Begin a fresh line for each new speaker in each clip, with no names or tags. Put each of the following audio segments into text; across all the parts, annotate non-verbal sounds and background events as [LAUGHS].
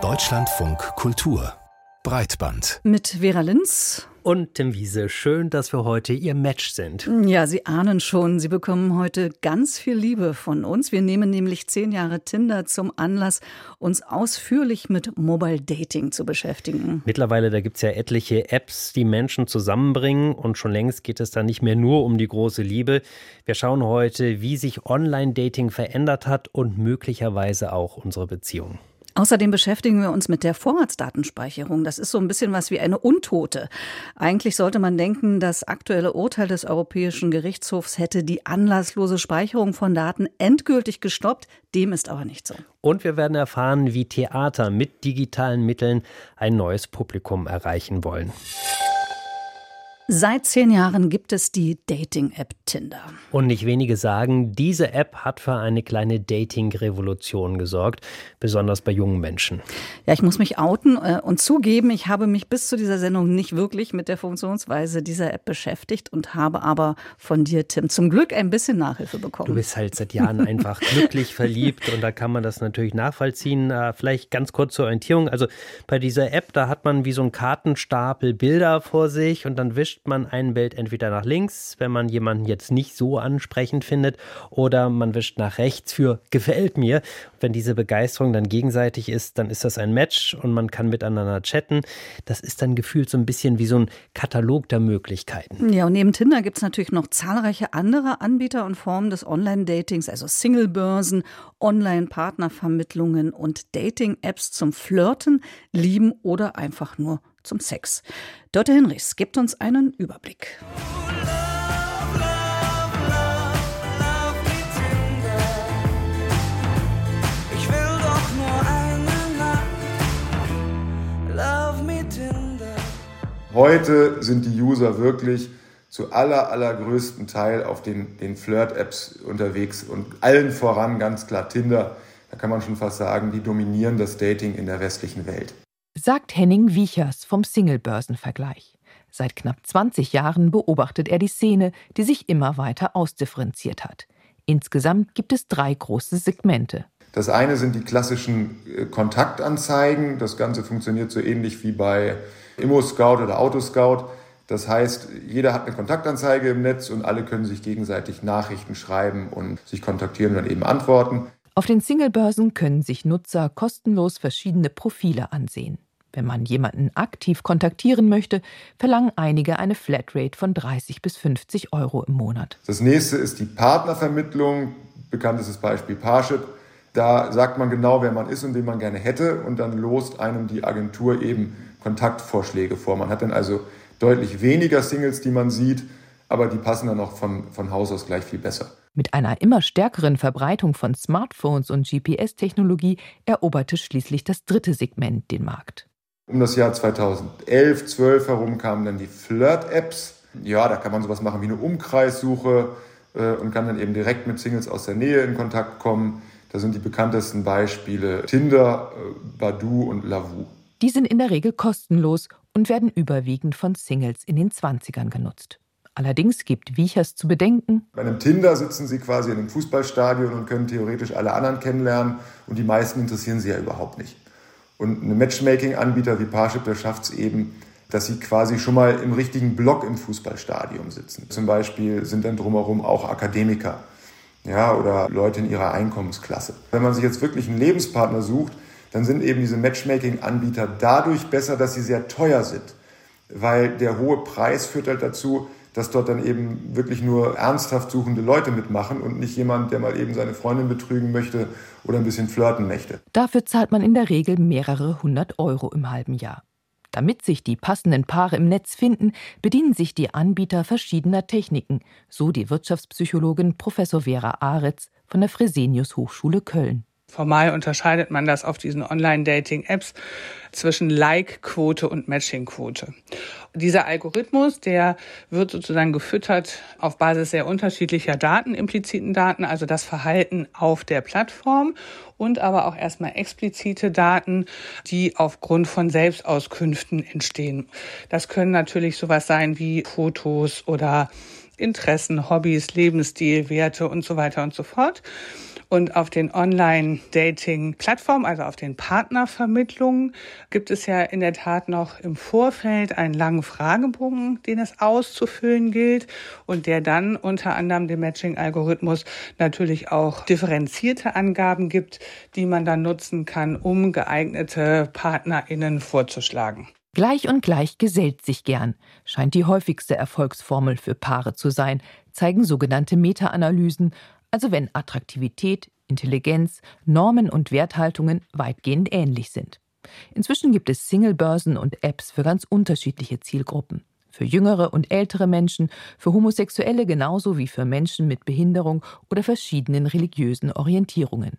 Deutschlandfunk Kultur Breitband.
Mit Vera Linz.
Und Tim Wiese, schön, dass wir heute Ihr Match sind.
Ja, Sie ahnen schon, Sie bekommen heute ganz viel Liebe von uns. Wir nehmen nämlich zehn Jahre Tinder zum Anlass, uns ausführlich mit Mobile Dating zu beschäftigen.
Mittlerweile, da gibt es ja etliche Apps, die Menschen zusammenbringen und schon längst geht es da nicht mehr nur um die große Liebe. Wir schauen heute, wie sich Online-Dating verändert hat und möglicherweise auch unsere Beziehung.
Außerdem beschäftigen wir uns mit der Vorratsdatenspeicherung. Das ist so ein bisschen was wie eine Untote. Eigentlich sollte man denken, das aktuelle Urteil des Europäischen Gerichtshofs hätte die anlasslose Speicherung von Daten endgültig gestoppt. Dem ist aber nicht so.
Und wir werden erfahren, wie Theater mit digitalen Mitteln ein neues Publikum erreichen wollen.
Seit zehn Jahren gibt es die Dating-App Tinder.
Und nicht wenige sagen, diese App hat für eine kleine Dating-Revolution gesorgt, besonders bei jungen Menschen.
Ja, ich muss mich outen äh, und zugeben, ich habe mich bis zu dieser Sendung nicht wirklich mit der Funktionsweise dieser App beschäftigt und habe aber von dir, Tim, zum Glück ein bisschen Nachhilfe bekommen.
Du bist halt seit Jahren einfach glücklich [LAUGHS] verliebt und da kann man das natürlich nachvollziehen. Äh, vielleicht ganz kurz zur Orientierung. Also bei dieser App, da hat man wie so ein Kartenstapel Bilder vor sich und dann wischt wischt man ein Bild entweder nach links, wenn man jemanden jetzt nicht so ansprechend findet, oder man wischt nach rechts für gefällt mir. Wenn diese Begeisterung dann gegenseitig ist, dann ist das ein Match und man kann miteinander chatten. Das ist dann gefühlt so ein bisschen wie so ein Katalog der Möglichkeiten.
Ja, und neben Tinder gibt es natürlich noch zahlreiche andere Anbieter und Formen des Online-Datings, also Singlebörsen, Online-Partnervermittlungen und Dating-Apps zum Flirten, Lieben oder einfach nur zum Sex. Dörte Hinrichs gibt uns einen Überblick.
Heute sind die User wirklich zu aller, allergrößten Teil auf den, den Flirt-Apps unterwegs und allen voran ganz klar Tinder. Da kann man schon fast sagen, die dominieren das Dating in der westlichen Welt
sagt Henning Wiechers vom Singlebörsenvergleich. Seit knapp 20 Jahren beobachtet er die Szene, die sich immer weiter ausdifferenziert hat. Insgesamt gibt es drei große Segmente.
Das eine sind die klassischen äh, Kontaktanzeigen. Das Ganze funktioniert so ähnlich wie bei ImmoScout oder Autoscout. Das heißt, jeder hat eine Kontaktanzeige im Netz und alle können sich gegenseitig Nachrichten schreiben und sich kontaktieren und dann eben antworten.
Auf den Singlebörsen können sich Nutzer kostenlos verschiedene Profile ansehen. Wenn man jemanden aktiv kontaktieren möchte, verlangen einige eine Flatrate von 30 bis 50 Euro im Monat.
Das nächste ist die Partnervermittlung. Bekanntestes Beispiel Parship. Da sagt man genau, wer man ist und wen man gerne hätte und dann lost einem die Agentur eben Kontaktvorschläge vor. Man hat dann also deutlich weniger Singles, die man sieht, aber die passen dann auch von, von Haus aus gleich viel besser.
Mit einer immer stärkeren Verbreitung von Smartphones und GPS-Technologie eroberte schließlich das dritte Segment den Markt.
Um das Jahr 2011, 12 herum kamen dann die Flirt-Apps. Ja, da kann man sowas machen wie eine Umkreissuche äh, und kann dann eben direkt mit Singles aus der Nähe in Kontakt kommen. Da sind die bekanntesten Beispiele Tinder, äh, Badu und Lavu.
Die sind in der Regel kostenlos und werden überwiegend von Singles in den 20ern genutzt. Allerdings gibt Wiechers zu bedenken.
Bei einem Tinder sitzen Sie quasi in einem Fußballstadion und können theoretisch alle anderen kennenlernen und die meisten interessieren Sie ja überhaupt nicht. Und ein Matchmaking-Anbieter wie Parship, der schafft es eben, dass sie quasi schon mal im richtigen Block im Fußballstadion sitzen. Zum Beispiel sind dann drumherum auch Akademiker ja, oder Leute in ihrer Einkommensklasse. Wenn man sich jetzt wirklich einen Lebenspartner sucht, dann sind eben diese Matchmaking-Anbieter dadurch besser, dass sie sehr teuer sind. Weil der hohe Preis führt halt dazu, dass dort dann eben wirklich nur ernsthaft suchende Leute mitmachen und nicht jemand, der mal eben seine Freundin betrügen möchte oder ein bisschen flirten möchte.
Dafür zahlt man in der Regel mehrere hundert Euro im halben Jahr. Damit sich die passenden Paare im Netz finden, bedienen sich die Anbieter verschiedener Techniken, so die Wirtschaftspsychologin Professor Vera Aretz von der Fresenius Hochschule Köln.
Formal unterscheidet man das auf diesen Online-Dating-Apps zwischen Like-Quote und Matching-Quote. Dieser Algorithmus, der wird sozusagen gefüttert auf Basis sehr unterschiedlicher Daten, impliziten Daten, also das Verhalten auf der Plattform und aber auch erstmal explizite Daten, die aufgrund von Selbstauskünften entstehen. Das können natürlich sowas sein wie Fotos oder Interessen, Hobbys, Lebensstil, Werte und so weiter und so fort. Und auf den Online-Dating-Plattformen, also auf den Partnervermittlungen, gibt es ja in der Tat noch im Vorfeld einen langen Fragebogen, den es auszufüllen gilt und der dann unter anderem dem Matching-Algorithmus natürlich auch differenzierte Angaben gibt, die man dann nutzen kann, um geeignete PartnerInnen vorzuschlagen.
Gleich und gleich gesellt sich gern, scheint die häufigste Erfolgsformel für Paare zu sein, zeigen sogenannte Meta-Analysen, also wenn Attraktivität, Intelligenz, Normen und Werthaltungen weitgehend ähnlich sind. Inzwischen gibt es Single-Börsen und Apps für ganz unterschiedliche Zielgruppen. Für jüngere und ältere Menschen, für Homosexuelle genauso wie für Menschen mit Behinderung oder verschiedenen religiösen Orientierungen.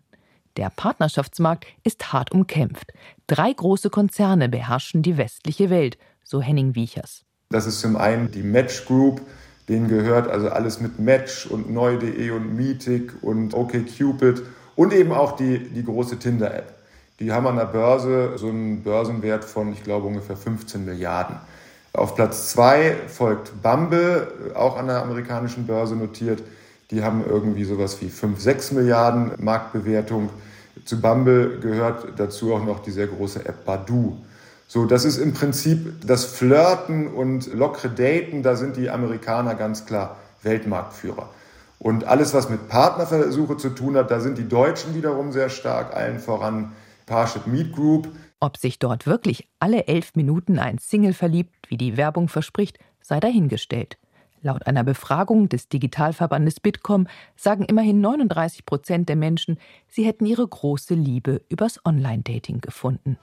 Der Partnerschaftsmarkt ist hart umkämpft. Drei große Konzerne beherrschen die westliche Welt, so Henning Wiechers.
Das ist zum einen die Match Group, denen gehört also alles mit Match und neu.de und Meetic und OkCupid und eben auch die, die große Tinder-App. Die haben an der Börse so einen Börsenwert von, ich glaube, ungefähr 15 Milliarden. Auf Platz zwei folgt Bumble, auch an der amerikanischen Börse notiert. Die haben irgendwie sowas wie 5, 6 Milliarden Marktbewertung. Zu Bumble gehört dazu auch noch die sehr große App Badu. So, das ist im Prinzip das Flirten und lockere Daten, da sind die Amerikaner ganz klar Weltmarktführer. Und alles, was mit Partnerversuche zu tun hat, da sind die Deutschen wiederum sehr stark, allen voran Parship Meet Group.
Ob sich dort wirklich alle elf Minuten ein Single verliebt, wie die Werbung verspricht, sei dahingestellt. Laut einer Befragung des Digitalverbandes Bitkom sagen immerhin 39 Prozent der Menschen, sie hätten ihre große Liebe übers Online-Dating gefunden.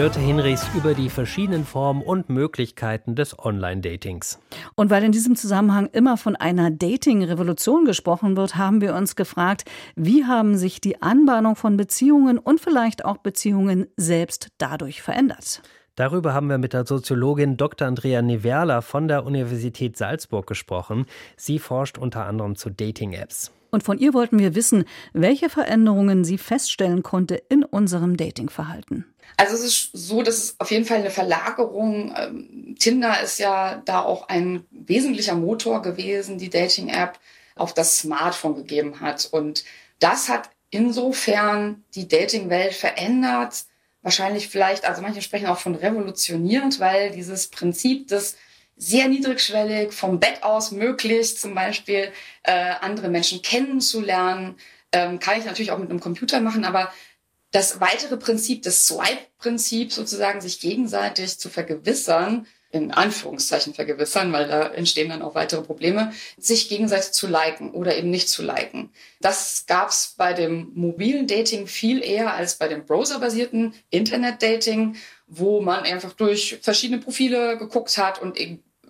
Dörte Hinrichs über die verschiedenen Formen und Möglichkeiten des Online-Datings.
Und weil in diesem Zusammenhang immer von einer Dating-Revolution gesprochen wird, haben wir uns gefragt, wie haben sich die Anbahnung von Beziehungen und vielleicht auch Beziehungen selbst dadurch verändert?
Darüber haben wir mit der Soziologin Dr. Andrea Niverla von der Universität Salzburg gesprochen. Sie forscht unter anderem zu Dating-Apps.
Und von ihr wollten wir wissen, welche Veränderungen sie feststellen konnte in unserem Datingverhalten.
Also es ist so, dass es auf jeden Fall eine Verlagerung. Ähm, Tinder ist ja da auch ein wesentlicher Motor gewesen, die Dating-App auf das Smartphone gegeben hat. Und das hat insofern die Dating-Welt verändert. Wahrscheinlich vielleicht, also manche sprechen auch von revolutioniert, weil dieses Prinzip des sehr niedrigschwellig vom Bett aus möglich, zum Beispiel äh, andere Menschen kennenzulernen. Ähm, kann ich natürlich auch mit einem Computer machen, aber das weitere Prinzip, das Swipe-Prinzip sozusagen, sich gegenseitig zu vergewissern, in Anführungszeichen vergewissern, weil da entstehen dann auch weitere Probleme, sich gegenseitig zu liken oder eben nicht zu liken. Das gab's bei dem mobilen Dating viel eher als bei dem browserbasierten Internet-Dating, wo man einfach durch verschiedene Profile geguckt hat und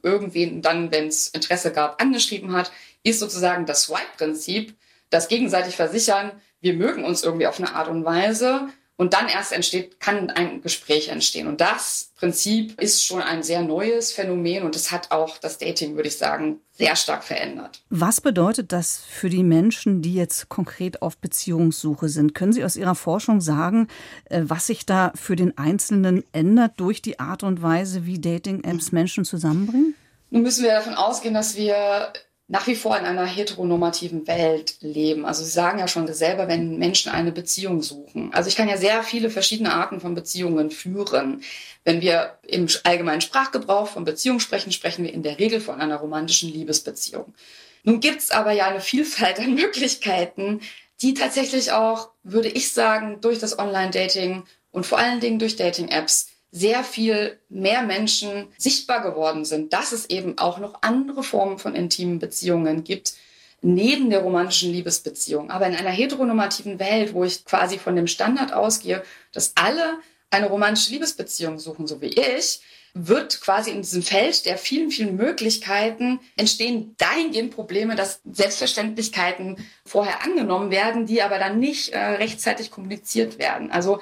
irgendwen dann, wenn es Interesse gab, angeschrieben hat, ist sozusagen das Swipe-Prinzip, das gegenseitig versichern, wir mögen uns irgendwie auf eine Art und Weise und dann erst entsteht, kann ein Gespräch entstehen. Und das Prinzip ist schon ein sehr neues Phänomen und es hat auch das Dating, würde ich sagen, sehr stark verändert.
Was bedeutet das für die Menschen, die jetzt konkret auf Beziehungssuche sind? Können Sie aus Ihrer Forschung sagen, äh, was sich da für den Einzelnen ändert durch die Art und Weise, wie Dating-Apps Menschen zusammenbringen?
Nun müssen wir davon ausgehen, dass wir nach wie vor in einer heteronormativen Welt leben. Also Sie sagen ja schon selber, wenn Menschen eine Beziehung suchen. Also ich kann ja sehr viele verschiedene Arten von Beziehungen führen. Wenn wir im allgemeinen Sprachgebrauch von Beziehung sprechen, sprechen wir in der Regel von einer romantischen Liebesbeziehung. Nun gibt's aber ja eine Vielfalt an Möglichkeiten, die tatsächlich auch, würde ich sagen, durch das Online-Dating und vor allen Dingen durch Dating-Apps sehr viel mehr Menschen sichtbar geworden sind, dass es eben auch noch andere Formen von intimen Beziehungen gibt, neben der romantischen Liebesbeziehung. Aber in einer heteronormativen Welt, wo ich quasi von dem Standard ausgehe, dass alle eine romantische Liebesbeziehung suchen, so wie ich, wird quasi in diesem Feld der vielen, vielen Möglichkeiten entstehen dahingehend Probleme, dass Selbstverständlichkeiten vorher angenommen werden, die aber dann nicht äh, rechtzeitig kommuniziert werden. Also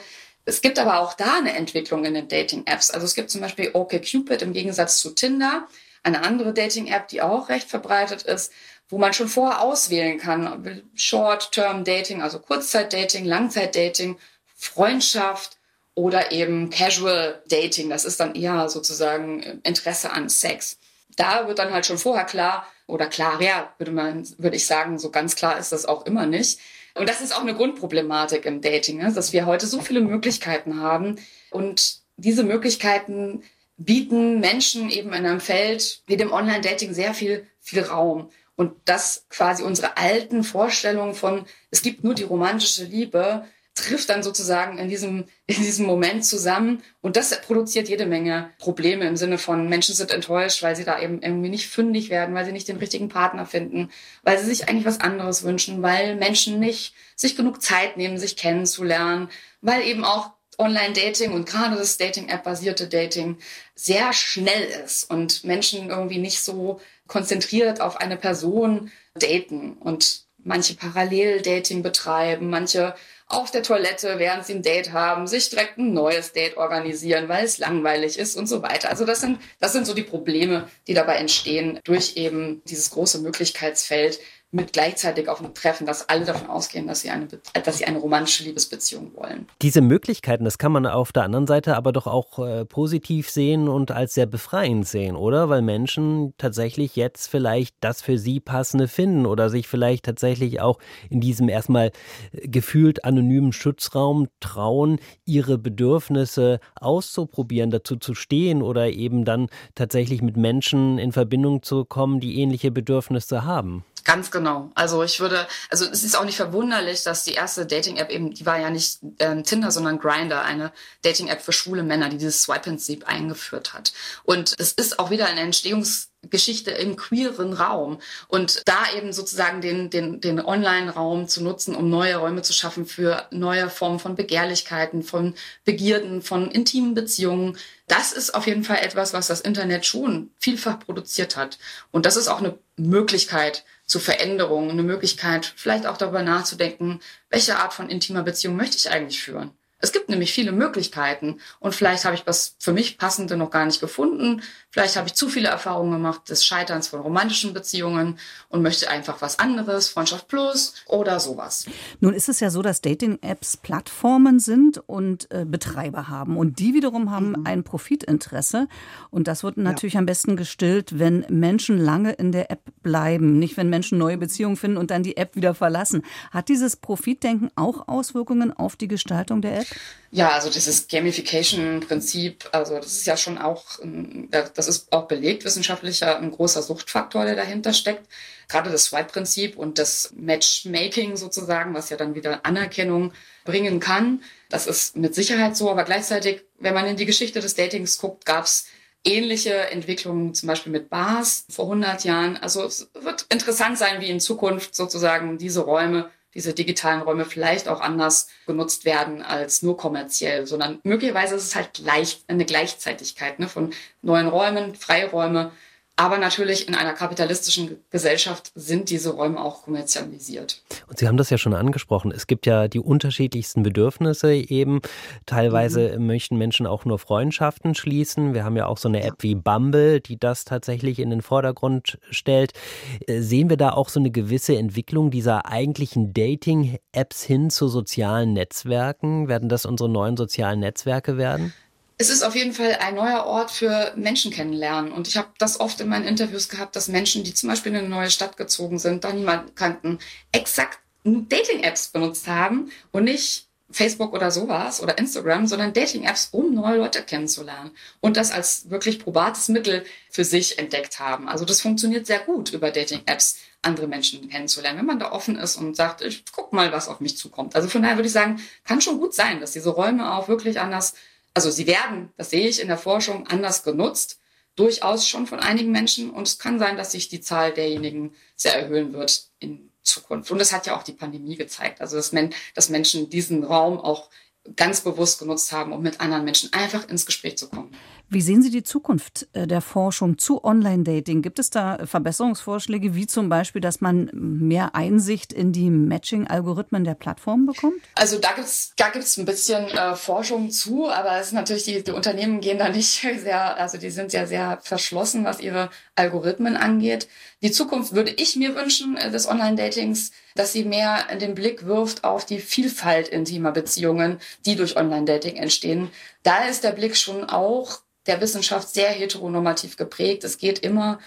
es gibt aber auch da eine Entwicklung in den Dating-Apps. Also es gibt zum Beispiel OkCupid im Gegensatz zu Tinder, eine andere Dating-App, die auch recht verbreitet ist, wo man schon vorher auswählen kann, Short-Term-Dating, also Kurzzeit-Dating, Langzeit-Dating, Freundschaft oder eben Casual Dating. Das ist dann eher sozusagen Interesse an Sex. Da wird dann halt schon vorher klar, oder klar, ja, würde man, würde ich sagen, so ganz klar ist das auch immer nicht. Und das ist auch eine Grundproblematik im Dating, ne? dass wir heute so viele Möglichkeiten haben und diese Möglichkeiten bieten Menschen eben in einem Feld wie dem Online-Dating sehr viel, viel Raum. Und dass quasi unsere alten Vorstellungen von, es gibt nur die romantische Liebe, trifft dann sozusagen in diesem, [LAUGHS] in diesem Moment zusammen. Und das produziert jede Menge Probleme im Sinne von Menschen sind enttäuscht, weil sie da eben irgendwie nicht fündig werden, weil sie nicht den richtigen Partner finden, weil sie sich eigentlich was anderes wünschen, weil Menschen nicht sich genug Zeit nehmen, sich kennenzulernen, weil eben auch Online-Dating und gerade das Dating-App-basierte Dating sehr schnell ist und Menschen irgendwie nicht so konzentriert auf eine Person daten und manche Parallel-Dating betreiben, manche auf der Toilette, während sie ein Date haben, sich direkt ein neues Date organisieren, weil es langweilig ist und so weiter. Also das sind, das sind so die Probleme, die dabei entstehen durch eben dieses große Möglichkeitsfeld, mit gleichzeitig auf ein Treffen, dass alle davon ausgehen, dass sie eine, dass sie eine romantische Liebesbeziehung wollen.
Diese Möglichkeiten, das kann man auf der anderen Seite aber doch auch äh, positiv sehen und als sehr befreiend sehen, oder? Weil Menschen tatsächlich jetzt vielleicht das für sie passende finden oder sich vielleicht tatsächlich auch in diesem erstmal äh, gefühlt anonymen Schutzraum trauen, ihre Bedürfnisse auszuprobieren, dazu zu stehen oder eben dann tatsächlich mit Menschen in Verbindung zu kommen, die ähnliche Bedürfnisse haben.
Ganz genau. Also ich würde, also es ist auch nicht verwunderlich, dass die erste Dating-App eben, die war ja nicht ähm, Tinder, sondern Grinder, eine Dating-App für schwule Männer, die dieses Swipe-Prinzip eingeführt hat. Und es ist auch wieder eine Entstehungsgeschichte im queeren Raum. Und da eben sozusagen den, den, den Online-Raum zu nutzen, um neue Räume zu schaffen für neue Formen von Begehrlichkeiten, von Begierden, von intimen Beziehungen, das ist auf jeden Fall etwas, was das Internet schon vielfach produziert hat. Und das ist auch eine Möglichkeit, zu Veränderungen, eine Möglichkeit, vielleicht auch darüber nachzudenken, welche Art von intimer Beziehung möchte ich eigentlich führen. Es gibt nämlich viele Möglichkeiten und vielleicht habe ich was für mich passende noch gar nicht gefunden. Vielleicht habe ich zu viele Erfahrungen gemacht des Scheiterns von romantischen Beziehungen und möchte einfach was anderes, Freundschaft plus oder sowas.
Nun ist es ja so, dass Dating-Apps Plattformen sind und äh, Betreiber haben und die wiederum haben mhm. ein Profitinteresse und das wird natürlich ja. am besten gestillt, wenn Menschen lange in der App bleiben, nicht wenn Menschen neue Beziehungen finden und dann die App wieder verlassen. Hat dieses Profitdenken auch Auswirkungen auf die Gestaltung der App?
Ja, also dieses Gamification-Prinzip, also das ist ja schon auch, das ist auch belegt wissenschaftlicher ein großer Suchtfaktor, der dahinter steckt. Gerade das Swipe-Prinzip und das Matchmaking sozusagen, was ja dann wieder Anerkennung bringen kann, das ist mit Sicherheit so. Aber gleichzeitig, wenn man in die Geschichte des Datings guckt, gab es ähnliche Entwicklungen, zum Beispiel mit Bars vor 100 Jahren. Also es wird interessant sein, wie in Zukunft sozusagen diese Räume diese digitalen Räume vielleicht auch anders genutzt werden als nur kommerziell, sondern möglicherweise ist es halt gleich, eine Gleichzeitigkeit ne, von neuen Räumen, Freiräume, aber natürlich in einer kapitalistischen Gesellschaft sind diese Räume auch kommerzialisiert.
Und Sie haben das ja schon angesprochen. Es gibt ja die unterschiedlichsten Bedürfnisse eben. Teilweise mhm. möchten Menschen auch nur Freundschaften schließen. Wir haben ja auch so eine App wie Bumble, die das tatsächlich in den Vordergrund stellt. Äh, sehen wir da auch so eine gewisse Entwicklung dieser eigentlichen Dating-Apps hin zu sozialen Netzwerken? Werden das unsere neuen sozialen Netzwerke werden?
Es ist auf jeden Fall ein neuer Ort für Menschen kennenlernen. Und ich habe das oft in meinen Interviews gehabt, dass Menschen, die zum Beispiel in eine neue Stadt gezogen sind, da niemanden kannten, exakt Dating-Apps benutzt haben und nicht Facebook oder sowas oder Instagram, sondern Dating-Apps, um neue Leute kennenzulernen und das als wirklich probates Mittel für sich entdeckt haben. Also das funktioniert sehr gut über Dating-Apps, andere Menschen kennenzulernen, wenn man da offen ist und sagt, ich guck mal, was auf mich zukommt. Also von daher würde ich sagen, kann schon gut sein, dass diese Räume auch wirklich anders also sie werden, das sehe ich in der Forschung, anders genutzt, durchaus schon von einigen Menschen. Und es kann sein, dass sich die Zahl derjenigen sehr erhöhen wird in Zukunft. Und das hat ja auch die Pandemie gezeigt. Also dass, Men dass Menschen diesen Raum auch ganz bewusst genutzt haben, um mit anderen Menschen einfach ins Gespräch zu kommen.
Wie sehen Sie die Zukunft äh, der Forschung zu Online-Dating? Gibt es da Verbesserungsvorschläge, wie zum Beispiel, dass man mehr Einsicht in die Matching-Algorithmen der Plattformen bekommt?
Also da gibt es da gibt's ein bisschen äh, Forschung zu, aber es ist natürlich, die, die Unternehmen gehen da nicht [LAUGHS] sehr, also die sind ja sehr verschlossen, was ihre Algorithmen angeht. Die Zukunft würde ich mir wünschen äh, des Online-Datings, dass sie mehr den Blick wirft auf die Vielfalt intimer Beziehungen, die durch Online-Dating entstehen. Da ist der Blick schon auch der Wissenschaft sehr heteronormativ geprägt. Es geht immer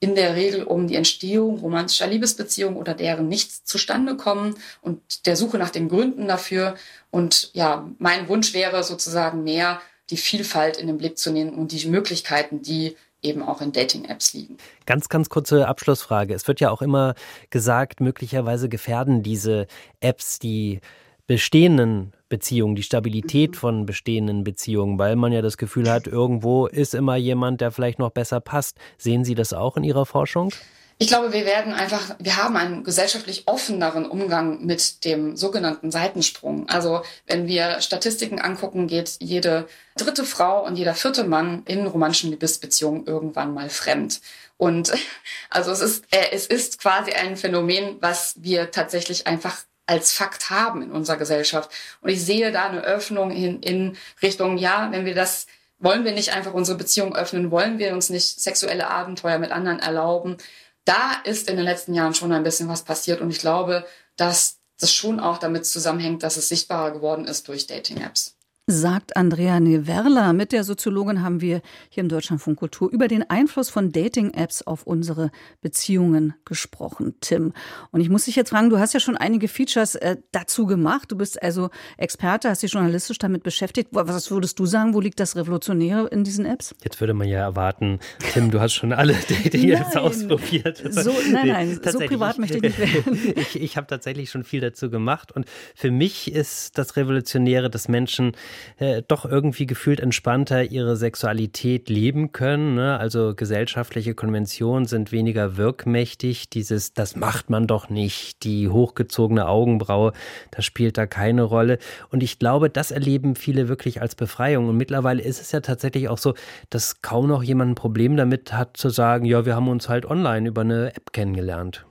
in der Regel um die Entstehung romantischer Liebesbeziehungen oder deren nichts zustande kommen und der Suche nach den Gründen dafür. Und ja, mein Wunsch wäre sozusagen mehr die Vielfalt in den Blick zu nehmen und die Möglichkeiten, die eben auch in Dating-Apps liegen.
Ganz, ganz kurze Abschlussfrage. Es wird ja auch immer gesagt, möglicherweise gefährden diese Apps die bestehenden Beziehungen, die Stabilität mhm. von bestehenden Beziehungen, weil man ja das Gefühl hat, irgendwo ist immer jemand, der vielleicht noch besser passt. Sehen Sie das auch in Ihrer Forschung?
Ich glaube, wir werden einfach, wir haben einen gesellschaftlich offeneren Umgang mit dem sogenannten Seitensprung. Also wenn wir Statistiken angucken, geht jede dritte Frau und jeder vierte Mann in romantischen Liebesbeziehungen irgendwann mal fremd. Und [LAUGHS] also es ist, äh, es ist quasi ein Phänomen, was wir tatsächlich einfach als Fakt haben in unserer Gesellschaft. Und ich sehe da eine Öffnung in, in Richtung, ja, wenn wir das, wollen wir nicht einfach unsere Beziehung öffnen, wollen wir uns nicht sexuelle Abenteuer mit anderen erlauben. Da ist in den letzten Jahren schon ein bisschen was passiert und ich glaube, dass das schon auch damit zusammenhängt, dass es sichtbarer geworden ist durch Dating-Apps
sagt Andrea Neverla. Mit der Soziologin haben wir hier im Deutschlandfunk Kultur über den Einfluss von Dating-Apps auf unsere Beziehungen gesprochen, Tim. Und ich muss dich jetzt fragen, du hast ja schon einige Features äh, dazu gemacht. Du bist also Experte, hast dich journalistisch damit beschäftigt. Was würdest du sagen, wo liegt das Revolutionäre in diesen Apps?
Jetzt würde man ja erwarten, Tim, du hast schon alle [LAUGHS] Dating-Apps ausprobiert.
So, nein, nein, so privat möchte ich nicht [LAUGHS] werden.
ich ich habe tatsächlich schon viel dazu gemacht. Und für mich ist das Revolutionäre, dass Menschen äh, doch irgendwie gefühlt entspannter ihre Sexualität leben können. Ne? Also gesellschaftliche Konventionen sind weniger wirkmächtig. Dieses, das macht man doch nicht, die hochgezogene Augenbraue, das spielt da keine Rolle. Und ich glaube, das erleben viele wirklich als Befreiung. Und mittlerweile ist es ja tatsächlich auch so, dass kaum noch jemand ein Problem damit hat zu sagen, ja, wir haben uns halt online über eine App kennengelernt.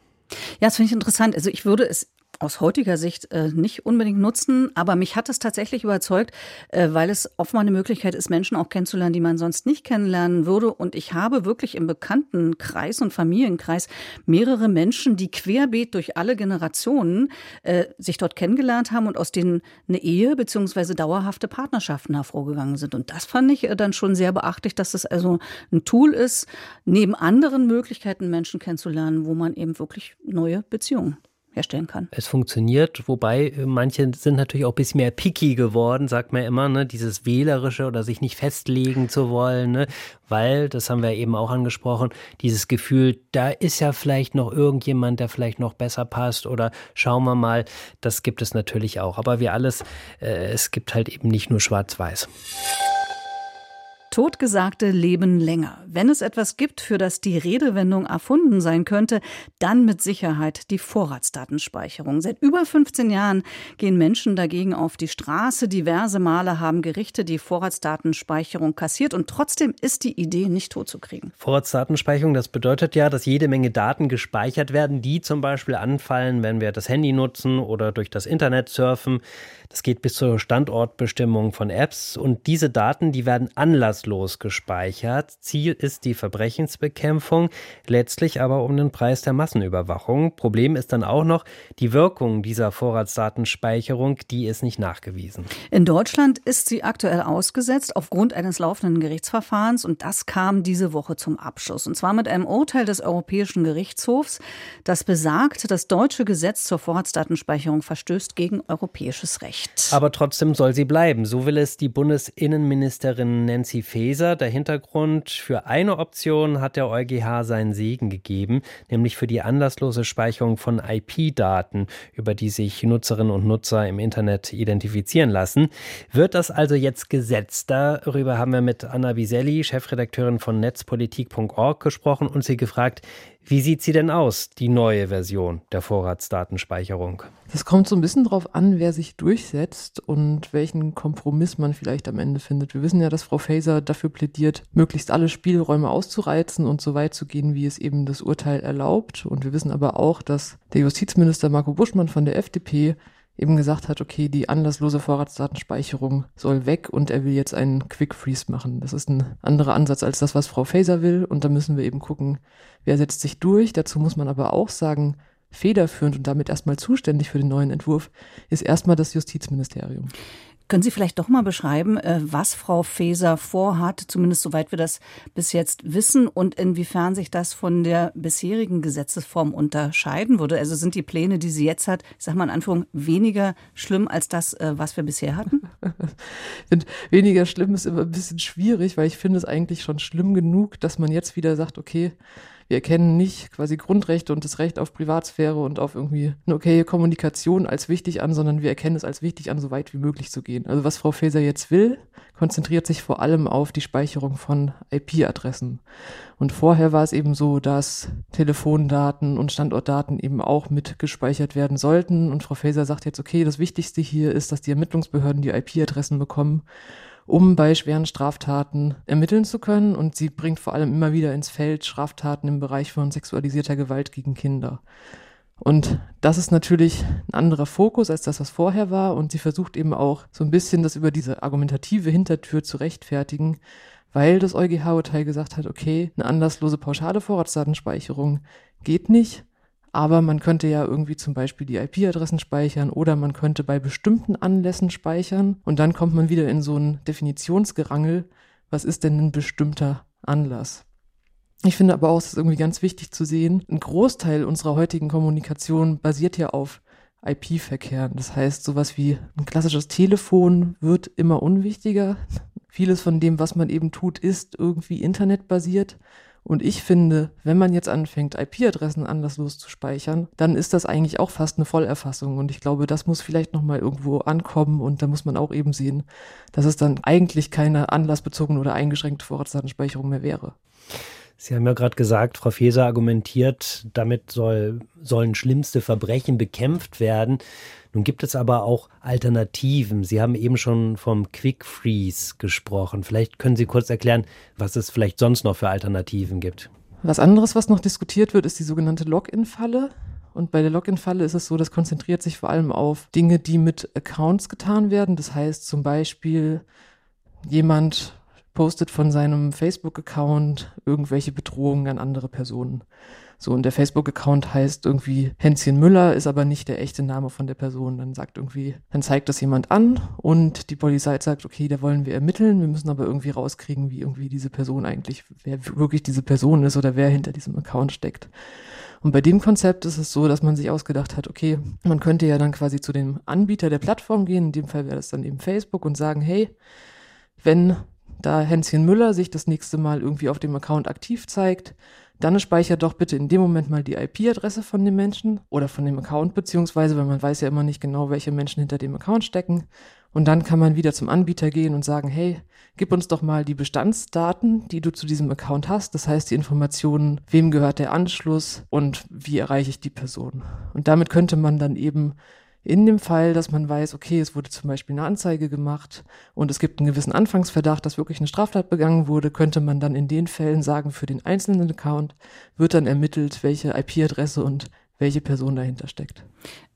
Ja, das finde ich interessant. Also ich würde es aus heutiger Sicht äh, nicht unbedingt nutzen, aber mich hat es tatsächlich überzeugt, äh, weil es offenbar eine Möglichkeit ist, Menschen auch kennenzulernen, die man sonst nicht kennenlernen würde. Und ich habe wirklich im Bekanntenkreis und Familienkreis mehrere Menschen, die querbeet durch alle Generationen äh, sich dort kennengelernt haben und aus denen eine Ehe beziehungsweise dauerhafte Partnerschaften hervorgegangen sind. Und das fand ich äh, dann schon sehr beachtlich, dass das also ein Tool ist, neben anderen Möglichkeiten Menschen kennenzulernen, wo man eben wirklich neue Beziehungen herstellen kann.
Es funktioniert, wobei äh, manche sind natürlich auch ein bisschen mehr picky geworden, sagt man immer, ne? dieses Wählerische oder sich nicht festlegen zu wollen, ne? weil, das haben wir eben auch angesprochen, dieses Gefühl, da ist ja vielleicht noch irgendjemand, der vielleicht noch besser passt oder schauen wir mal, das gibt es natürlich auch. Aber wie alles, äh, es gibt halt eben nicht nur schwarz-weiß.
Totgesagte leben länger. Wenn es etwas gibt, für das die Redewendung erfunden sein könnte, dann mit Sicherheit die Vorratsdatenspeicherung. Seit über 15 Jahren gehen Menschen dagegen auf die Straße. Diverse Male haben Gerichte die Vorratsdatenspeicherung kassiert und trotzdem ist die Idee nicht totzukriegen.
Vorratsdatenspeicherung, das bedeutet ja, dass jede Menge Daten gespeichert werden, die zum Beispiel anfallen, wenn wir das Handy nutzen oder durch das Internet surfen. Das geht bis zur Standortbestimmung von Apps und diese Daten, die werden anlasslos gespeichert. Ziel ist die Verbrechensbekämpfung, letztlich aber um den Preis der Massenüberwachung. Problem ist dann auch noch die Wirkung dieser Vorratsdatenspeicherung, die ist nicht nachgewiesen.
In Deutschland ist sie aktuell ausgesetzt aufgrund eines laufenden Gerichtsverfahrens und das kam diese Woche zum Abschluss und zwar mit einem Urteil des Europäischen Gerichtshofs, das besagt, das deutsche Gesetz zur Vorratsdatenspeicherung verstößt gegen europäisches Recht.
Aber trotzdem soll sie bleiben. So will es die Bundesinnenministerin Nancy Faeser. Der Hintergrund für eine Option hat der EuGH seinen Segen gegeben, nämlich für die anlasslose Speicherung von IP-Daten, über die sich Nutzerinnen und Nutzer im Internet identifizieren lassen. Wird das also jetzt gesetzt? Darüber haben wir mit Anna Biselli, Chefredakteurin von netzpolitik.org, gesprochen und sie gefragt, wie sieht sie denn aus, die neue Version der Vorratsdatenspeicherung?
Das kommt so ein bisschen drauf an, wer sich durchsetzt und welchen Kompromiss man vielleicht am Ende findet. Wir wissen ja, dass Frau Faeser dafür plädiert, möglichst alle Spielräume auszureizen und so weit zu gehen, wie es eben das Urteil erlaubt. Und wir wissen aber auch, dass der Justizminister Marco Buschmann von der FDP eben gesagt hat, okay, die anlasslose Vorratsdatenspeicherung soll weg und er will jetzt einen Quick Freeze machen. Das ist ein anderer Ansatz als das, was Frau Faeser will und da müssen wir eben gucken, wer setzt sich durch. Dazu muss man aber auch sagen, federführend und damit erstmal zuständig für den neuen Entwurf ist erstmal das Justizministerium.
Können Sie vielleicht doch mal beschreiben, äh, was Frau Faeser vorhat, zumindest soweit wir das bis jetzt wissen, und inwiefern sich das von der bisherigen Gesetzesform unterscheiden würde? Also sind die Pläne, die sie jetzt hat, ich sage mal in Anführung, weniger schlimm als das, äh, was wir bisher hatten? [LAUGHS]
weniger schlimm ist immer ein bisschen schwierig, weil ich finde es eigentlich schon schlimm genug, dass man jetzt wieder sagt, okay, wir erkennen nicht quasi Grundrechte und das Recht auf Privatsphäre und auf irgendwie eine okaye Kommunikation als wichtig an, sondern wir erkennen es als wichtig an, so weit wie möglich zu gehen. Also was Frau Faeser jetzt will, konzentriert sich vor allem auf die Speicherung von IP-Adressen. Und vorher war es eben so, dass Telefondaten und Standortdaten eben auch mit gespeichert werden sollten. Und Frau Faeser sagt jetzt, okay, das Wichtigste hier ist, dass die Ermittlungsbehörden die IP-Adressen bekommen um bei schweren Straftaten ermitteln zu können. Und sie bringt vor allem immer wieder ins Feld Straftaten im Bereich von sexualisierter Gewalt gegen Kinder. Und das ist natürlich ein anderer Fokus als das, was vorher war. Und sie versucht eben auch so ein bisschen das über diese argumentative Hintertür zu rechtfertigen, weil das EuGH-Urteil gesagt hat, okay, eine anlasslose pauschale Vorratsdatenspeicherung geht nicht. Aber man könnte ja irgendwie zum Beispiel die IP-Adressen speichern oder man könnte bei bestimmten Anlässen speichern und dann kommt man wieder in so ein Definitionsgerangel. Was ist denn ein bestimmter Anlass? Ich finde aber auch, es ist irgendwie ganz wichtig zu sehen, ein Großteil unserer heutigen Kommunikation basiert ja auf IP-Verkehren. Das heißt, sowas wie ein klassisches Telefon wird immer unwichtiger. Vieles von dem, was man eben tut, ist irgendwie internetbasiert. Und ich finde, wenn man jetzt anfängt, IP-Adressen anlasslos zu speichern, dann ist das eigentlich auch fast eine Vollerfassung. Und ich glaube, das muss vielleicht nochmal irgendwo ankommen. Und da muss man auch eben sehen, dass es dann eigentlich keine anlassbezogene oder eingeschränkte Vorratsdatenspeicherung mehr wäre.
Sie haben ja gerade gesagt, Frau Feser argumentiert, damit soll, sollen schlimmste Verbrechen bekämpft werden. Nun gibt es aber auch Alternativen. Sie haben eben schon vom Quick Freeze gesprochen. Vielleicht können Sie kurz erklären, was es vielleicht sonst noch für Alternativen gibt.
Was anderes, was noch diskutiert wird, ist die sogenannte Login-Falle. Und bei der Login-Falle ist es so, das konzentriert sich vor allem auf Dinge, die mit Accounts getan werden. Das heißt zum Beispiel, jemand postet von seinem Facebook-Account irgendwelche Bedrohungen an andere Personen. So, und der Facebook-Account heißt irgendwie Hänschen Müller, ist aber nicht der echte Name von der Person. Dann sagt irgendwie, dann zeigt das jemand an und die Polizei sagt, okay, da wollen wir ermitteln, wir müssen aber irgendwie rauskriegen, wie irgendwie diese Person eigentlich, wer wirklich diese Person ist oder wer hinter diesem Account steckt. Und bei dem Konzept ist es so, dass man sich ausgedacht hat, okay, man könnte ja dann quasi zu dem Anbieter der Plattform gehen, in dem Fall wäre das dann eben Facebook und sagen, hey, wenn da Hänschen Müller sich das nächste Mal irgendwie auf dem Account aktiv zeigt, dann speichert doch bitte in dem Moment mal die IP-Adresse von dem Menschen oder von dem Account, beziehungsweise, weil man weiß ja immer nicht genau, welche Menschen hinter dem Account stecken. Und dann kann man wieder zum Anbieter gehen und sagen, hey, gib uns doch mal die Bestandsdaten, die du zu diesem Account hast. Das heißt, die Informationen, wem gehört der Anschluss und wie erreiche ich die Person. Und damit könnte man dann eben in dem Fall, dass man weiß, okay, es wurde zum Beispiel eine Anzeige gemacht und es gibt einen gewissen Anfangsverdacht, dass wirklich eine Straftat begangen wurde, könnte man dann in den Fällen sagen, für den einzelnen Account wird dann ermittelt, welche IP-Adresse und welche Person dahinter steckt.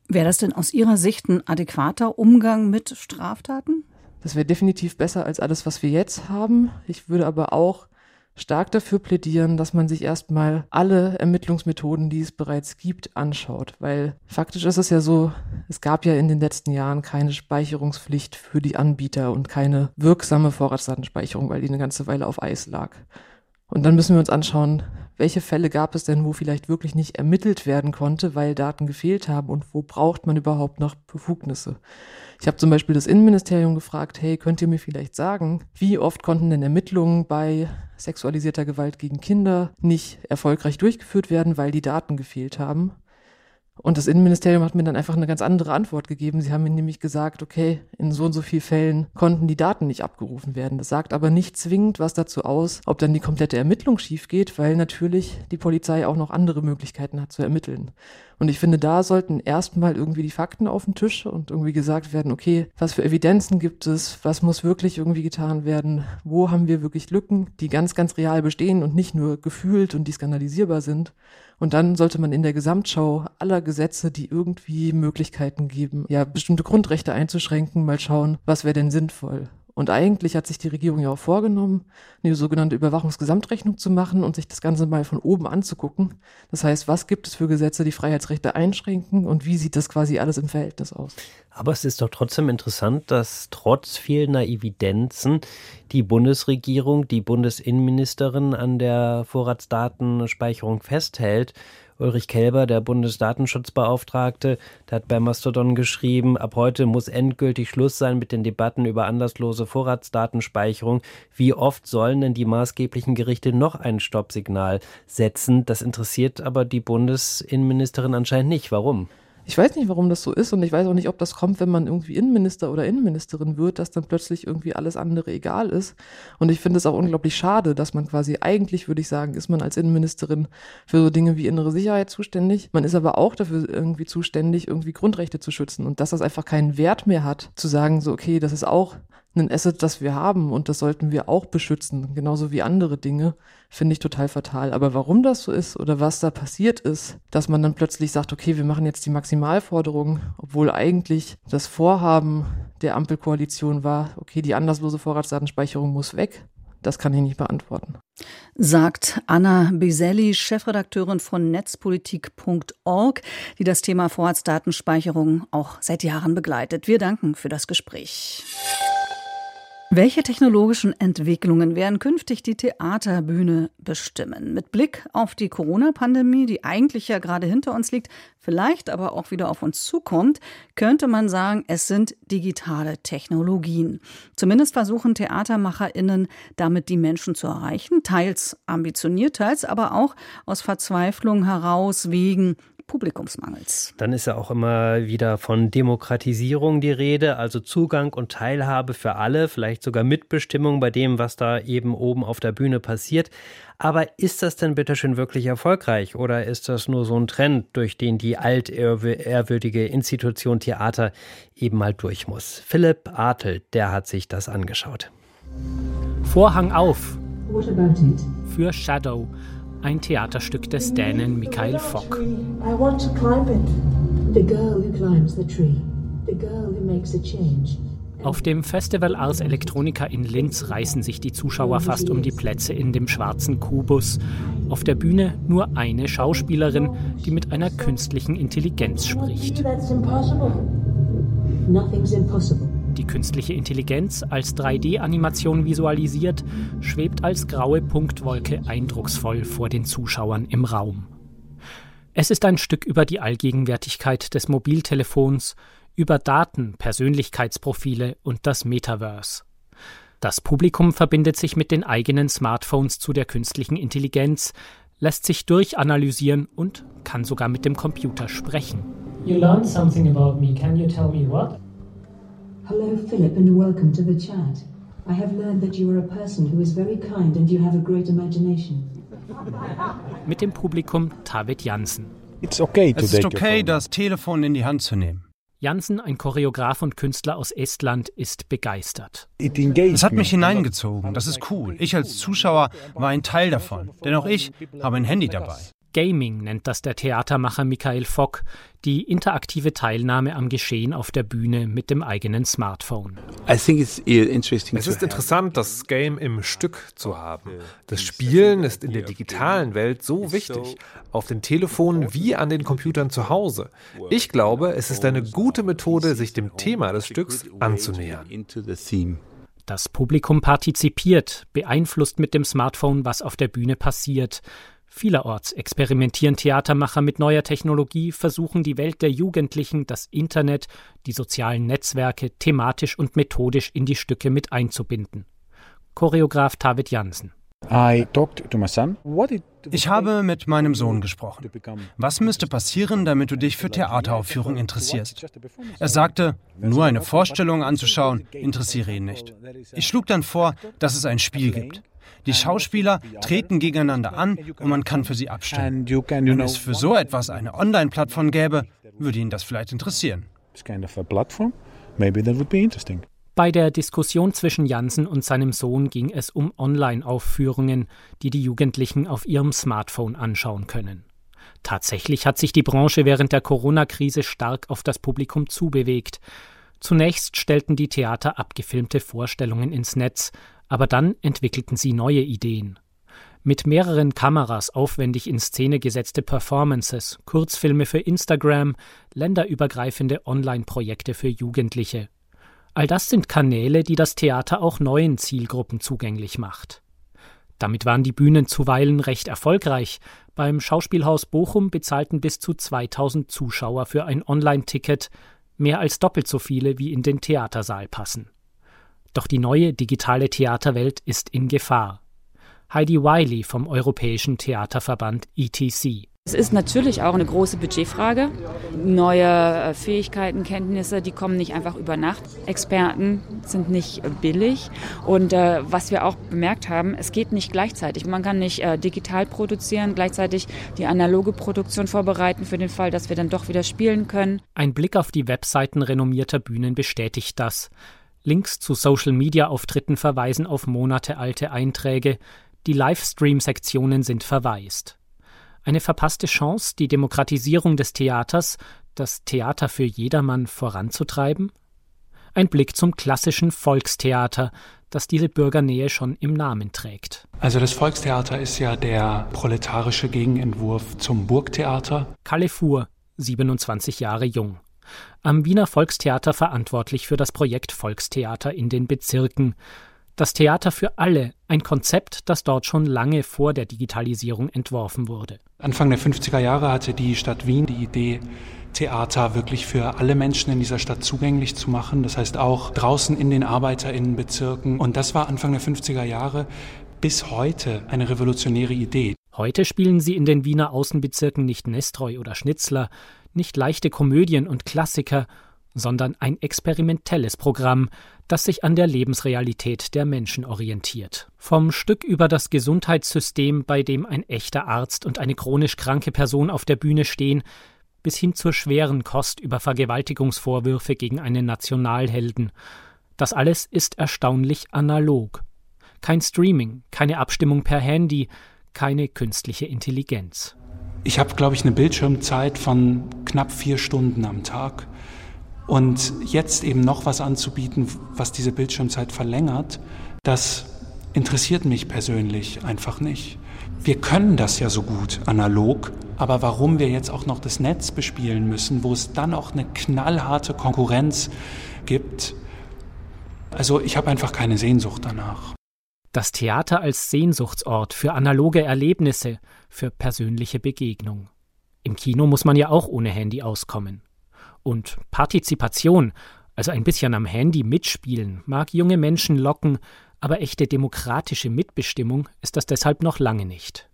Wäre das denn aus Ihrer Sicht ein adäquater Umgang mit Straftaten?
Das wäre definitiv besser als alles, was wir jetzt haben. Ich würde aber auch stark dafür plädieren, dass man sich erstmal alle Ermittlungsmethoden, die es bereits gibt, anschaut. Weil faktisch ist es ja so, es gab ja in den letzten Jahren keine Speicherungspflicht für die Anbieter und keine wirksame Vorratsdatenspeicherung, weil die eine ganze Weile auf Eis lag. Und dann müssen wir uns anschauen, welche Fälle gab es denn, wo vielleicht wirklich nicht ermittelt werden konnte, weil Daten gefehlt haben und wo braucht man überhaupt noch Befugnisse. Ich habe zum Beispiel das Innenministerium gefragt, hey, könnt ihr mir vielleicht sagen, wie oft konnten denn Ermittlungen bei sexualisierter Gewalt gegen Kinder nicht erfolgreich durchgeführt werden, weil die Daten gefehlt haben? Und das Innenministerium hat mir dann einfach eine ganz andere Antwort gegeben. Sie haben mir nämlich gesagt, okay, in so und so vielen Fällen konnten die Daten nicht abgerufen werden. Das sagt aber nicht zwingend was dazu aus, ob dann die komplette Ermittlung schief geht, weil natürlich die Polizei auch noch andere Möglichkeiten hat zu ermitteln. Und ich finde, da sollten erstmal irgendwie die Fakten auf den Tisch und irgendwie gesagt werden, okay, was für Evidenzen gibt es, was muss wirklich irgendwie getan werden, wo haben wir wirklich Lücken, die ganz, ganz real bestehen und nicht nur gefühlt und die skandalisierbar sind. Und dann sollte man in der Gesamtschau aller Gesetze, die irgendwie Möglichkeiten geben, ja, bestimmte Grundrechte einzuschränken, mal schauen, was wäre denn sinnvoll. Und eigentlich hat sich die Regierung ja auch vorgenommen, eine sogenannte Überwachungsgesamtrechnung zu machen und sich das Ganze mal von oben anzugucken. Das heißt, was gibt es für Gesetze, die Freiheitsrechte einschränken und wie sieht das quasi alles im Verhältnis aus?
Aber es ist doch trotzdem interessant, dass trotz fehlender Evidenzen die Bundesregierung, die Bundesinnenministerin an der Vorratsdatenspeicherung festhält Ulrich Kelber, der Bundesdatenschutzbeauftragte, der hat bei Mastodon geschrieben, ab heute muss endgültig Schluss sein mit den Debatten über anlasslose Vorratsdatenspeicherung. Wie oft sollen denn die maßgeblichen Gerichte noch ein Stoppsignal setzen? Das interessiert aber die Bundesinnenministerin anscheinend nicht. Warum?
Ich weiß nicht, warum das so ist und ich weiß auch nicht, ob das kommt, wenn man irgendwie Innenminister oder Innenministerin wird, dass dann plötzlich irgendwie alles andere egal ist. Und ich finde es auch unglaublich schade, dass man quasi eigentlich, würde ich sagen, ist man als Innenministerin für so Dinge wie innere Sicherheit zuständig. Man ist aber auch dafür irgendwie zuständig, irgendwie Grundrechte zu schützen und dass das einfach keinen Wert mehr hat, zu sagen, so, okay, das ist auch ein Asset, das wir haben und das sollten wir auch beschützen, genauso wie andere Dinge, finde ich total fatal. Aber warum das so ist oder was da passiert ist, dass man dann plötzlich sagt, okay, wir machen jetzt die Maximalforderung, obwohl eigentlich das Vorhaben der Ampelkoalition war, okay, die anlasslose Vorratsdatenspeicherung muss weg. Das kann ich nicht beantworten.
Sagt Anna Biselli, Chefredakteurin von netzpolitik.org, die das Thema Vorratsdatenspeicherung auch seit Jahren begleitet. Wir danken für das Gespräch. Welche technologischen Entwicklungen werden künftig die Theaterbühne bestimmen? Mit Blick auf die Corona-Pandemie, die eigentlich ja gerade hinter uns liegt, vielleicht aber auch wieder auf uns zukommt, könnte man sagen, es sind digitale Technologien. Zumindest versuchen TheatermacherInnen damit die Menschen zu erreichen, teils ambitioniert, teils aber auch aus Verzweiflung heraus wegen Publikumsmangels.
Dann ist ja auch immer wieder von Demokratisierung die Rede, also Zugang und Teilhabe für alle, vielleicht sogar Mitbestimmung bei dem, was da eben oben auf der Bühne passiert. Aber ist das denn bitteschön wirklich erfolgreich oder ist das nur so ein Trend, durch den die altehrwürdige Institution Theater eben mal durch muss? Philipp Artel, der hat sich das angeschaut.
Vorhang auf für Shadow ein Theaterstück des Dänen Michael Fock. Auf dem Festival Ars Electronica in Linz reißen sich die Zuschauer fast um die Plätze in dem schwarzen Kubus. Auf der Bühne nur eine Schauspielerin, die mit einer künstlichen Intelligenz spricht. Nothing's impossible. Die künstliche Intelligenz als 3D-Animation visualisiert, schwebt als graue Punktwolke eindrucksvoll vor den Zuschauern im Raum. Es ist ein Stück über die Allgegenwärtigkeit des Mobiltelefons, über Daten, Persönlichkeitsprofile und das Metaverse. Das Publikum verbindet sich mit den eigenen Smartphones zu der künstlichen Intelligenz, lässt sich durchanalysieren und kann sogar mit dem Computer sprechen. You learned something about me. Can you tell me what? Hello, Philip, and welcome to the chat. I have learned that you are a person who is very kind and you have a great imagination. [LAUGHS] Mit dem Publikum David Jansen.
It's okay es ist okay, das Telefon in die Hand zu nehmen.
Jansen, ein Choreograf und Künstler aus Estland, ist begeistert.
Es hat mich hineingezogen. Das ist cool. Ich als Zuschauer war ein Teil davon. Denn auch ich habe ein Handy dabei.
Gaming nennt das der Theatermacher Michael Fock, die interaktive Teilnahme am Geschehen auf der Bühne mit dem eigenen Smartphone.
Es ist interessant, das Game im Stück zu haben. Das Spielen ist in der digitalen Welt so wichtig, auf den Telefonen wie an den Computern zu Hause. Ich glaube, es ist eine gute Methode, sich dem Thema des Stücks anzunähern.
Das Publikum partizipiert, beeinflusst mit dem Smartphone, was auf der Bühne passiert. Vielerorts experimentieren Theatermacher mit neuer Technologie, versuchen die Welt der Jugendlichen, das Internet, die sozialen Netzwerke thematisch und methodisch in die Stücke mit einzubinden. Choreograf David Jansen.
Ich habe mit meinem Sohn gesprochen. Was müsste passieren, damit du dich für Theateraufführung interessierst? Er sagte, nur eine Vorstellung anzuschauen, interessiere ihn nicht. Ich schlug dann vor, dass es ein Spiel gibt. Die Schauspieler treten gegeneinander an und man kann für sie abstimmen. Wenn es für so etwas eine Online-Plattform gäbe, würde ihn das vielleicht interessieren.
Bei der Diskussion zwischen Jansen und seinem Sohn ging es um Online-Aufführungen, die die Jugendlichen auf ihrem Smartphone anschauen können. Tatsächlich hat sich die Branche während der Corona-Krise stark auf das Publikum zubewegt. Zunächst stellten die Theater abgefilmte Vorstellungen ins Netz, aber dann entwickelten sie neue Ideen. Mit mehreren Kameras aufwendig in Szene gesetzte Performances, Kurzfilme für Instagram, länderübergreifende Online-Projekte für Jugendliche. All das sind Kanäle, die das Theater auch neuen Zielgruppen zugänglich macht. Damit waren die Bühnen zuweilen recht erfolgreich. Beim Schauspielhaus Bochum bezahlten bis zu 2000 Zuschauer für ein Online-Ticket, mehr als doppelt so viele wie in den Theatersaal passen. Doch die neue digitale Theaterwelt ist in Gefahr. Heidi Wiley vom Europäischen Theaterverband ETC.
Es ist natürlich auch eine große Budgetfrage. Neue äh, Fähigkeiten, Kenntnisse, die kommen nicht einfach über Nacht. Experten sind nicht äh, billig. Und äh, was wir auch bemerkt haben, es geht nicht gleichzeitig. Man kann nicht äh, digital produzieren, gleichzeitig die analoge Produktion vorbereiten für den Fall, dass wir dann doch wieder spielen können.
Ein Blick auf die Webseiten renommierter Bühnen bestätigt das. Links zu Social-Media-Auftritten verweisen auf monatealte Einträge. Die Livestream-Sektionen sind verwaist. Eine verpasste Chance, die Demokratisierung des Theaters, das Theater für jedermann voranzutreiben? Ein Blick zum klassischen Volkstheater, das diese Bürgernähe schon im Namen trägt.
Also das Volkstheater ist ja der proletarische Gegenentwurf zum Burgtheater.
Kalle Fuhr, 27 Jahre jung. Am Wiener Volkstheater verantwortlich für das Projekt Volkstheater in den Bezirken. Das Theater für alle, ein Konzept, das dort schon lange vor der Digitalisierung entworfen wurde.
Anfang der 50er Jahre hatte die Stadt Wien die Idee, Theater wirklich für alle Menschen in dieser Stadt zugänglich zu machen. Das heißt auch draußen in den Arbeiterinnenbezirken. Und das war Anfang der 50er Jahre bis heute eine revolutionäre Idee.
Heute spielen sie in den Wiener Außenbezirken nicht Nestroy oder Schnitzler, nicht leichte Komödien und Klassiker, sondern ein experimentelles Programm, das sich an der Lebensrealität der Menschen orientiert. Vom Stück über das Gesundheitssystem, bei dem ein echter Arzt und eine chronisch kranke Person auf der Bühne stehen, bis hin zur schweren Kost über Vergewaltigungsvorwürfe gegen einen Nationalhelden. Das alles ist erstaunlich analog. Kein Streaming, keine Abstimmung per Handy, keine künstliche Intelligenz.
Ich habe, glaube ich, eine Bildschirmzeit von knapp vier Stunden am Tag. Und jetzt eben noch was anzubieten, was diese Bildschirmzeit verlängert, das interessiert mich persönlich einfach nicht. Wir können das ja so gut analog, aber warum wir jetzt auch noch das Netz bespielen müssen, wo es dann auch eine knallharte Konkurrenz gibt, also ich habe einfach keine Sehnsucht danach.
Das Theater als Sehnsuchtsort für analoge Erlebnisse, für persönliche Begegnung. Im Kino muss man ja auch ohne Handy auskommen. Und Partizipation, also ein bisschen am Handy mitspielen, mag junge Menschen locken, aber echte demokratische Mitbestimmung ist das deshalb noch lange nicht.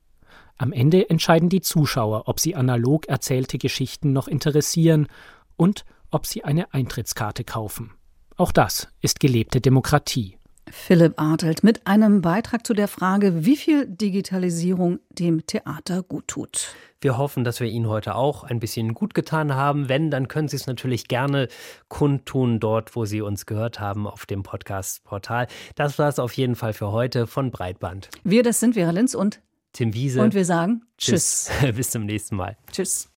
Am Ende entscheiden die Zuschauer, ob sie analog erzählte Geschichten noch interessieren und ob sie eine Eintrittskarte kaufen. Auch das ist gelebte Demokratie.
Philipp Artelt mit einem Beitrag zu der Frage, wie viel Digitalisierung dem Theater gut tut.
Wir hoffen, dass wir Ihnen heute auch ein bisschen gut getan haben. Wenn, dann können Sie es natürlich gerne kundtun dort, wo Sie uns gehört haben, auf dem Podcast-Portal. Das war es auf jeden Fall für heute von Breitband.
Wir, das sind Vera Linz und
Tim Wiese.
Und wir sagen Tschüss.
Tschüss. [LAUGHS] Bis zum nächsten Mal.
Tschüss.